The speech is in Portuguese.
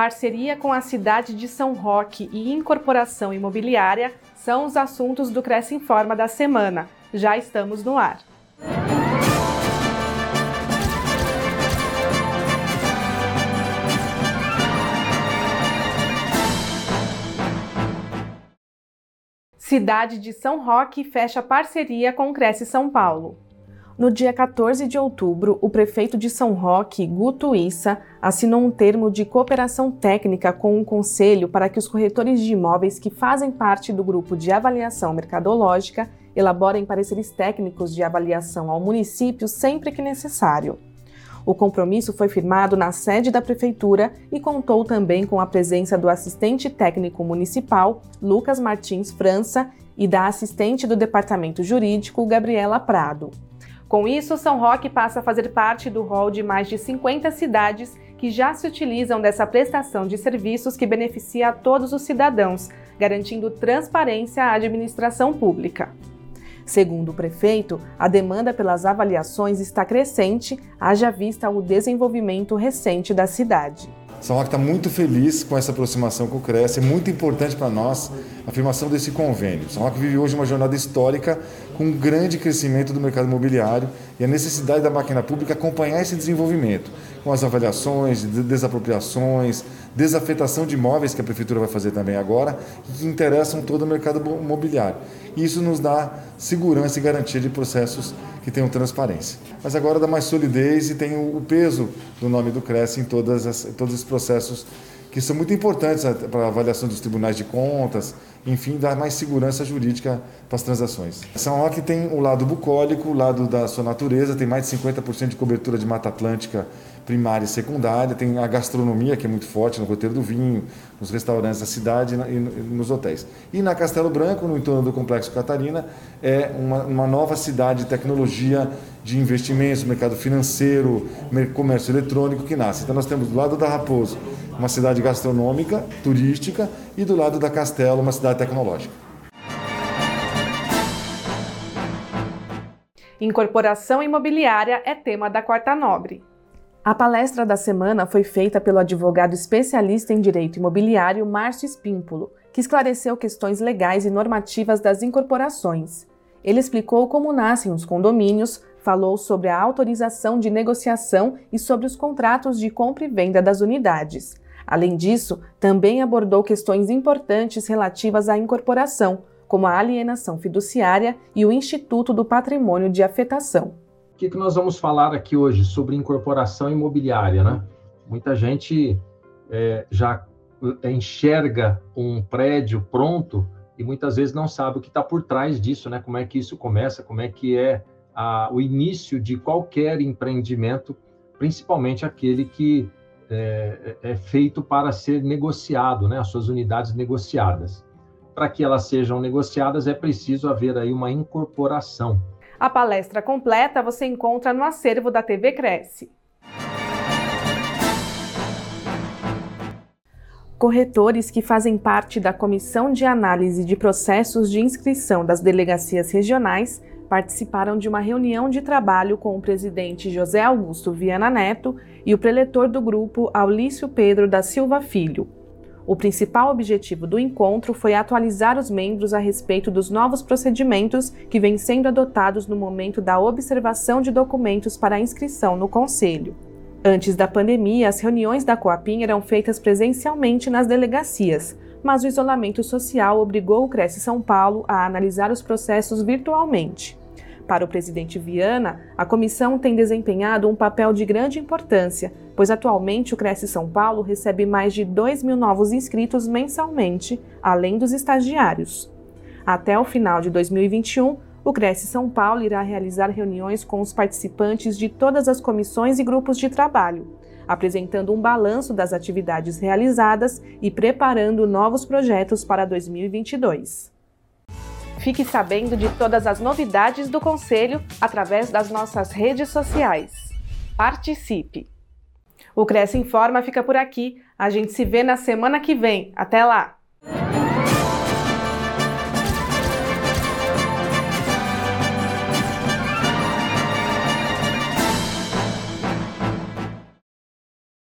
Parceria com a cidade de São Roque e incorporação imobiliária são os assuntos do Cresce Informa da semana. Já estamos no ar. Cidade de São Roque fecha parceria com o Cresce São Paulo. No dia 14 de outubro, o prefeito de São Roque, Guto Issa, assinou um termo de cooperação técnica com o Conselho para que os corretores de imóveis que fazem parte do grupo de avaliação mercadológica elaborem pareceres técnicos de avaliação ao município sempre que necessário. O compromisso foi firmado na sede da Prefeitura e contou também com a presença do assistente técnico municipal, Lucas Martins França, e da assistente do Departamento Jurídico, Gabriela Prado. Com isso, São Roque passa a fazer parte do rol de mais de 50 cidades que já se utilizam dessa prestação de serviços que beneficia a todos os cidadãos, garantindo transparência à administração pública. Segundo o prefeito, a demanda pelas avaliações está crescente, haja vista o desenvolvimento recente da cidade. São Roque está muito feliz com essa aproximação com o Cresce, é muito importante para nós a afirmação desse convênio. São Roque vive hoje uma jornada histórica com um grande crescimento do mercado imobiliário e a necessidade da máquina pública acompanhar esse desenvolvimento, com as avaliações, desapropriações, desafetação de imóveis que a Prefeitura vai fazer também agora, que interessam todo o mercado imobiliário. Isso nos dá segurança e garantia de processos que tenham transparência. Mas agora dá mais solidez e tem o peso do nome do Cresce em todas as, todos esses processos que são muito importantes para a avaliação dos tribunais de contas, enfim, dar mais segurança jurídica para as transações. São Roque tem o lado bucólico, o lado da sua natureza, tem mais de 50% de cobertura de Mata Atlântica primária e secundária, tem a gastronomia que é muito forte no roteiro do vinho, nos restaurantes da cidade e nos hotéis. E na Castelo Branco, no entorno do Complexo Catarina, é uma, uma nova cidade de tecnologia, de investimentos, mercado financeiro, comércio eletrônico que nasce. Então nós temos do lado da Raposo uma cidade gastronômica, turística, e do lado da Castelo uma cidade tecnológica. Incorporação imobiliária é tema da Quarta Nobre. A palestra da semana foi feita pelo advogado especialista em direito imobiliário Márcio Espímpolo, que esclareceu questões legais e normativas das incorporações. Ele explicou como nascem os condomínios, falou sobre a autorização de negociação e sobre os contratos de compra e venda das unidades. Além disso, também abordou questões importantes relativas à incorporação, como a alienação fiduciária e o Instituto do Patrimônio de Afetação que, que nós vamos falar aqui hoje sobre incorporação imobiliária, né? Muita gente é, já é, enxerga um prédio pronto e muitas vezes não sabe o que está por trás disso, né? Como é que isso começa, como é que é a, o início de qualquer empreendimento, principalmente aquele que é, é feito para ser negociado, né? As suas unidades negociadas. Para que elas sejam negociadas é preciso haver aí uma incorporação. A palestra completa você encontra no acervo da TV Cresce. Corretores que fazem parte da Comissão de Análise de Processos de Inscrição das Delegacias Regionais participaram de uma reunião de trabalho com o presidente José Augusto Viana Neto e o preletor do grupo Aulício Pedro da Silva Filho. O principal objetivo do encontro foi atualizar os membros a respeito dos novos procedimentos que vêm sendo adotados no momento da observação de documentos para inscrição no Conselho. Antes da pandemia, as reuniões da Coapim eram feitas presencialmente nas delegacias, mas o isolamento social obrigou o Cresce São Paulo a analisar os processos virtualmente. Para o presidente Viana, a comissão tem desempenhado um papel de grande importância, pois atualmente o Cresce São Paulo recebe mais de 2 mil novos inscritos mensalmente, além dos estagiários. Até o final de 2021, o Cresce São Paulo irá realizar reuniões com os participantes de todas as comissões e grupos de trabalho, apresentando um balanço das atividades realizadas e preparando novos projetos para 2022. Fique sabendo de todas as novidades do Conselho através das nossas redes sociais. Participe! O Cresce Informa fica por aqui. A gente se vê na semana que vem. Até lá!